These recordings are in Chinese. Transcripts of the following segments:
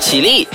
起立，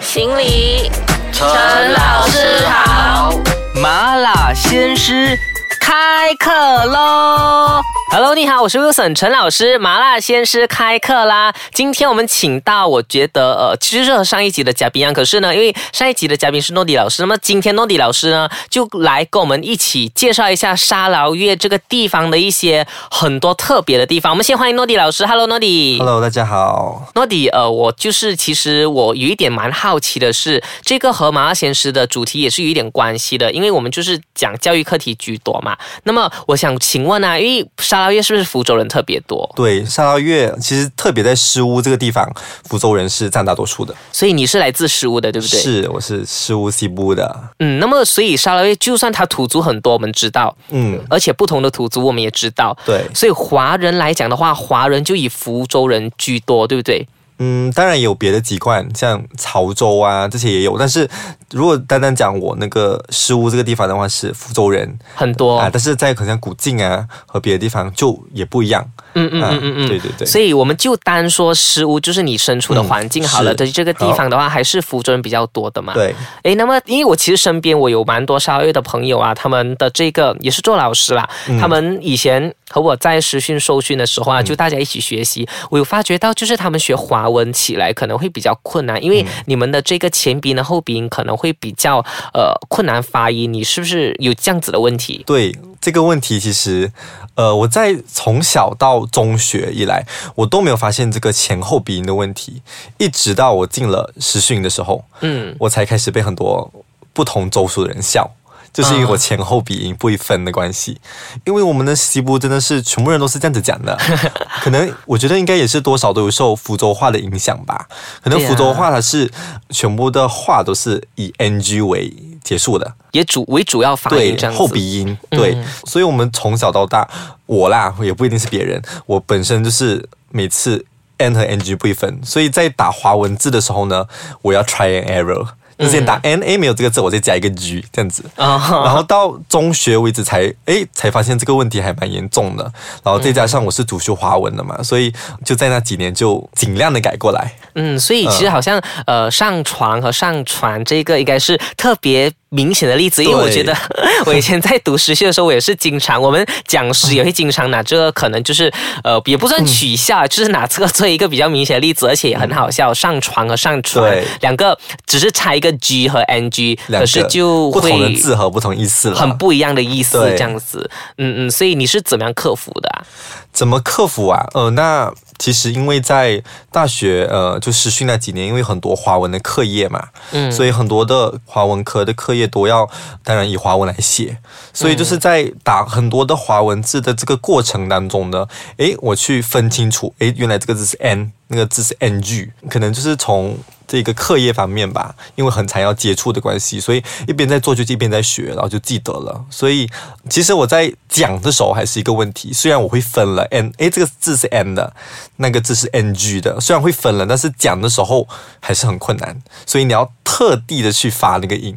行礼，陈老师好。麻辣鲜师开课喽！Hello，你好，我是 Wilson 陈老师，麻辣鲜师开课啦！今天我们请到，我觉得呃，其实是和上一集的嘉宾一样，可是呢，因为上一集的嘉宾是诺迪老师，那么今天诺迪老师呢，就来跟我们一起介绍一下沙劳越这个地方的一些很多特别的地方。我们先欢迎诺迪老师，Hello，诺迪。Hello，大家好。诺迪，呃，我就是其实我有一点蛮好奇的是，这个和麻辣鲜师的主题也是有一点关系的，因为我们就是讲教育课题居多嘛。那么我想请问啊，因为沙劳越是不是福州人特别多？对，沙劳越其实特别在石屋这个地方，福州人是占大多数的。所以你是来自石屋的，对不对？。是，我是石屋西部的。嗯，那么所以沙劳越就算它土族很多，我们知道，嗯，而且不同的土族我们也知道。对，所以华人来讲的话，华人就以福州人居多，对不对？嗯，当然也有别的籍贯，像潮州啊这些也有。但是如果单单讲我那个失屋这个地方的话，是福州人很多。啊，但是在可能像古晋啊和别的地方就也不一样。嗯嗯啊嗯嗯嗯，对对对。所以我们就单说食物，就是你身处的环境好了。嗯的这个地方的话，还是福州人比较多的嘛。。对，诶，那么因为我其实身边我有蛮多沙劳越的朋友啊，他们的这个也是做老师啦，嗯他们以前和我在实训受训的时候啊，就大家一起学习，我有发觉到就是他们学华文起来可能会比较困难，因为你们的这个前鼻音后鼻音可能会比较呃困难发音，你是不是有这样子的问题？对这个问题，其实，呃，我在从小到中学以来，我都没有发现这个前后鼻音的问题，一直到我进了实训的时候，嗯，我才开始被很多不同州属的人笑。就是因为我前后鼻音不一分的关系，因为我们的西部真的是全部人都是这样子讲的，可能我觉得应该也是多少都有受福州话的影响吧。可能福州话它是全部的话都是以 ng 为结束的，也主为主要发音对。后鼻音，对，嗯所以我们从小到大，我啦也不一定是别人，我本身就是每次 n 和 ng 不一分，所以在打华文字的时候呢，我要 try and error。就先打 n a 没有这个字，我再加一个 g 这样子，啊。然后到中学为止才哎才发现这个问题还蛮严重的，然后再加上我是主修华文的嘛，所以就在那几年就尽量的改过来。嗯，所以其实好像、呃上床和上传这个应该是特别明显的例子，因为我觉得 我以前在读实习的时候，我也是经常我们讲师 也会经常拿这个可能就是呃也不算取笑，啊就是拿这个做一个比较明显的例子，而且也很好笑，上床和上传。对。两个只是差一个 g 和 ng，两个可是就不同的字和不同意思了，很不一样的意思这样子。嗯嗯，所以你是怎么样克服的啊？怎么克服啊？呃，那其实因为在大学呃就实训那几年，因为很多华文的课业嘛，嗯。所以很多的华文科的课业都要当然以华文来写，所以就是在打很多的华文字的这个过程当中呢，诶，我去分清楚，诶，原来这个字是 n，那个字是 ng，可能就是从。这个课业方面吧，因为很常要接触的关系，所以一边在做就一边在学，然后就记得了。所以其实我在讲的时候还是一个问题，虽然我会分了 n，诶，这个字是 n 的，那个字是 ng 的，虽然会分了，但是讲的时候还是很困难，所以你要特地的去发那个音。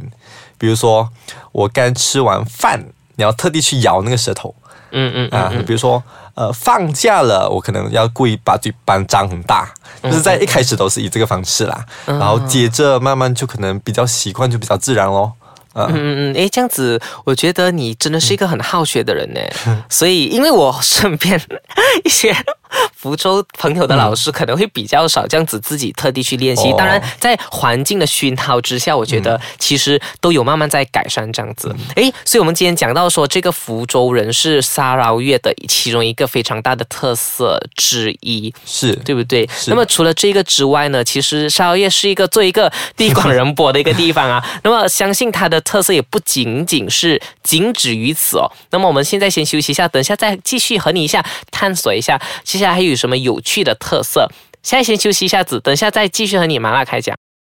比如说我刚吃完饭，你要特地去咬那个舌头。嗯嗯啊，比如说呃放假了，我可能要故意把嘴巴张很大，就是在一开始都是以这个方式啦，然后接着慢慢就可能比较习惯，就比较自然咯。啊、嗯嗯嗯，诶，这样子，我觉得你真的是一个很好学的人呢。所以，因为我身边一些 福州朋友的老师可能会比较少这样子自己特地去练习。哦当然，在环境的熏陶之下，我觉得其实都有慢慢在改善这样子。诶，所以我们今天讲到说，这个福州人是沙捞越的其中一个非常大的特色之一。是对不对？那么除了这个之外呢，其实沙捞越是一个做一个地广人博的一个地方啊。那么相信它的特色也不仅仅是仅止于此哦。那么我们现在先休息一下，等一下再继续和你一下探索一下接下下还有什么有趣的特色。现在先休息一下子，等下再继续和你麻辣开讲。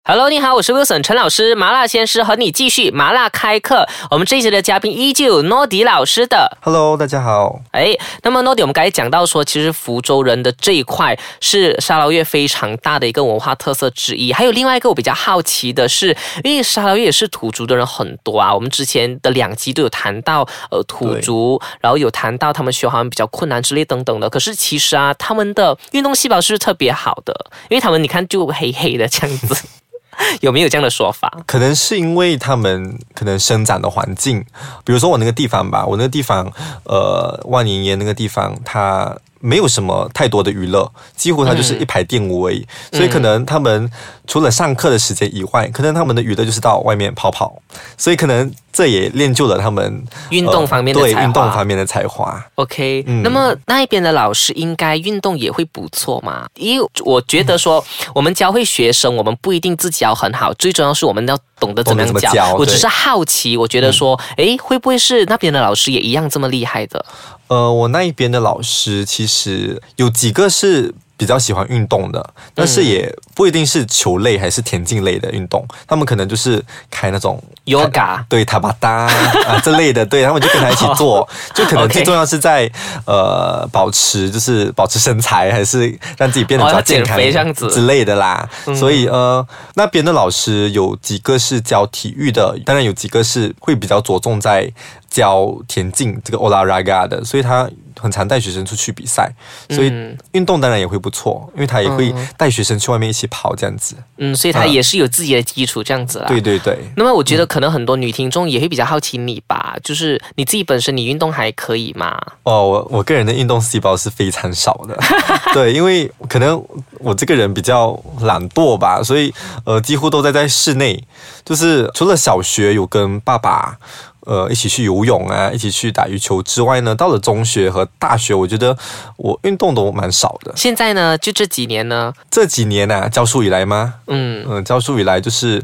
Hello，你好，我是 Wilson 陈老师，麻辣鲜师和你继续麻辣开课。我们这一节的嘉宾依旧有 Nody 老师的。Hello，大家好。哎，那么 Nody，我们刚才讲到说，其实福州人的这一块是沙捞越非常大的一个文化特色之一。还有另外一个我比较好奇的是，因为沙捞越也是土族的人很多啊。我们之前的两集都有谈到呃土族，然后有谈到他们学好像比较困难之类等等的。可是其实啊，他们的运动细胞是特别好的？因为他们你看就黑黑的这样子。有没有这样的说法？可能是因为他们可能生长的环境，比如说我那个地方吧，我那个地方，呃，万年岩那个地方，它没有什么太多的娱乐，几乎它就是一排电屋而已，嗯所以可能他们除了上课的时间以外，可能他们的娱乐就是到外面跑跑，所以可能这也练就了他们运动方面的才华呃对运动方面的才华。OK，、嗯那么那一边的老师应该运动也会不错嘛？因为我觉得说，我们教会学生，我们不一定自己要很好，最重要是我们要懂得怎么样教。我只是好奇，我觉得说，诶，会不会是那边的老师也一样这么厉害的？呃，我那一边的老师其实有几个是比较喜欢运动的，但是也不一定是球类还是田径类的运动，他们可能就是开那种 Yoga 对塔巴达啊 这类的，对他们就跟他一起做，就可能最重要是在呃保持就是保持身材，还是让自己变得哦比较健康这样子。之类的啦。所以呃那边的老师有几个是教体育的，当然有几个是会比较着重在教田径这个 Ola Raga 的，所以他很常带学生出去比赛，所以嗯运动当然也会不错，因为他也会带学生去外面一起跑这样子。嗯，所以他啊也是有自己的基础这样子啦。对对对。那么我觉得可能很多女听众也会比较好奇你吧，就是你自己本身你运动还可以吗？哦，我我个人的运动细胞是非常少的，对，因为可能我这个人比较懒惰吧，所以呃几乎都在在室内，就是除了小学有跟爸爸。呃，一起去游泳啊，一起去打羽球之外呢，到了中学和大学，我觉得我运动都蛮少的。现在呢，就这几年呢，这几年啊，教书以来吗？嗯，嗯、教书以来就是，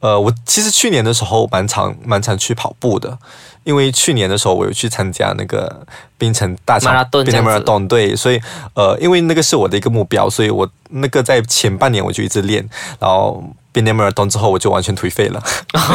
呃，我其实去年的时候蛮常蛮常去跑步的，因为去年的时候我有去参加那个冰城大马拉场槟顿这样子城马拉松，对，所以呃，因为那个是我的一个目标，所以我那个在前半年我就一直练，然后槟城马拉顿之后我就完全颓废了。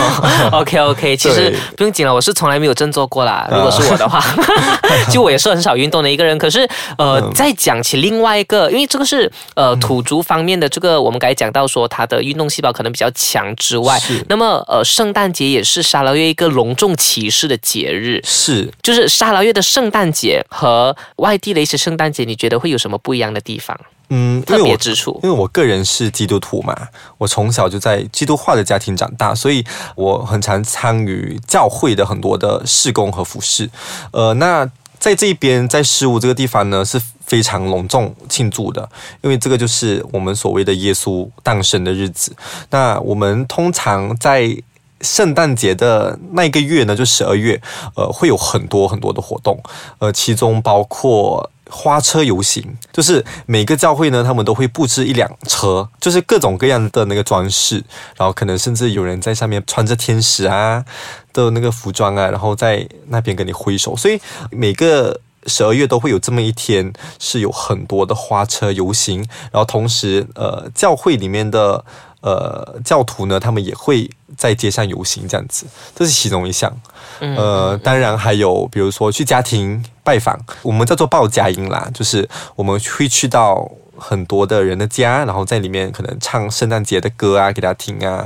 OK OK，其实不用紧了，我是从来没有振作过啦。如果是我的话，就我也是很少运动的一个人。可是呃，嗯再讲起另外一个，因为这个是呃土族方面的这个，我们刚才讲到说他的运动细胞可能比较强之外，那么呃圣诞节也是沙拉越一个隆重其事的节日。是，就是沙拉越的圣诞节和外地的一些圣诞节，你觉得会有什么不一样的地方、嗯，因特别之处？因为我个人是基督徒嘛，我从小就在基督化的家庭长大，所以我很常参与教会的很多的事工和服饰。呃，那在这一边，在事务这个地方呢，是非常隆重庆祝的，因为这个就是我们所谓的耶稣诞生的日子。那我们通常在圣诞节的那一个月呢，就十二月，呃，会有很多很多的活动，呃，其中包括花车游行，就是每个教会呢，他们都会布置一辆车，就是各种各样的那个装饰，然后可能甚至有人在上面穿着天使啊的那个服装啊，然后在那边跟你挥手，所以每个。十二月都会有这么一天，是有很多的花车游行，然后同时，呃，教会里面的呃教徒呢，他们也会在街上游行，这样子，这是其中一项。呃，当然还有，比如说去家庭拜访，我们叫做报家音啦，就是我们会去到很多的人的家，然后在里面可能唱圣诞节的歌啊给他听啊，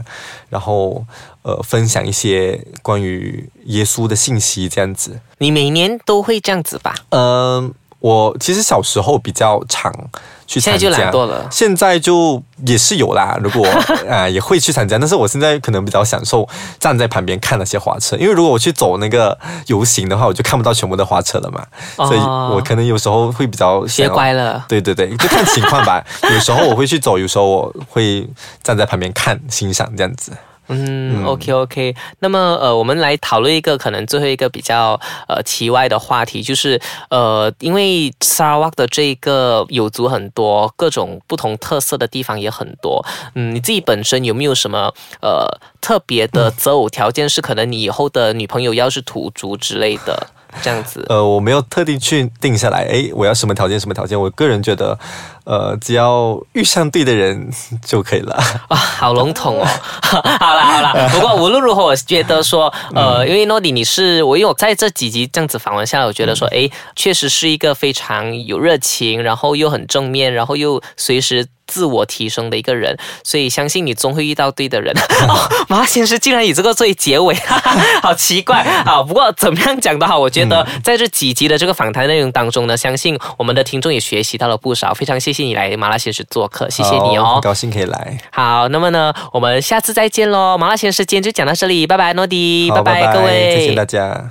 然后呃分享一些关于耶稣的信息这样子。你每年都会这样子吧？嗯、我其实小时候比较常去参加，现在就懒惰了。现在就也是有啦，如果 啊、也会去参加，但是我现在可能比较享受站在旁边看那些花车，因为如果我去走那个游行的话，我就看不到全部的花车了嘛，哦所以我可能有时候会比较想学乖了。对对对，就看情况吧。有时候我会去走，有时候我会站在旁边看欣赏这样子。嗯，OK OK。那么呃，我们来讨论一个可能最后一个比较呃奇怪的话题，就是呃，因为沙拉瓦的这个有族很多，各种不同特色的地方也很多。嗯，你自己本身有没有什么呃特别的择偶条件？是可能你以后的女朋友要是土族之类的？这样子。呃，我没有特地去定下来，诶，我要什么条件，什么条件。我个人觉得，呃，只要遇上对的人就可以了。哇，好笼统哦。好了好了，不过无论如何，我觉得说，呃，因为诺迪你是我，因为我在这几集这样子访问下来，我觉得说，诶，确实是一个非常有热情，然后又很正面，然后又随时。自我提升的一个人，所以相信你终会遇到对的人。哦，马先生竟然以这个作为结尾，好奇怪啊！不过怎么样讲都好，我觉得在这几集的这个访谈内容当中呢，相信我们的听众也学习到了不少。非常谢谢你来麻辣先生做客，谢谢你哦，很高兴可以来。好，那么呢，我们下次再见喽！麻辣先生今天就讲到这里，拜拜，诺迪，拜拜，各位，谢谢大家。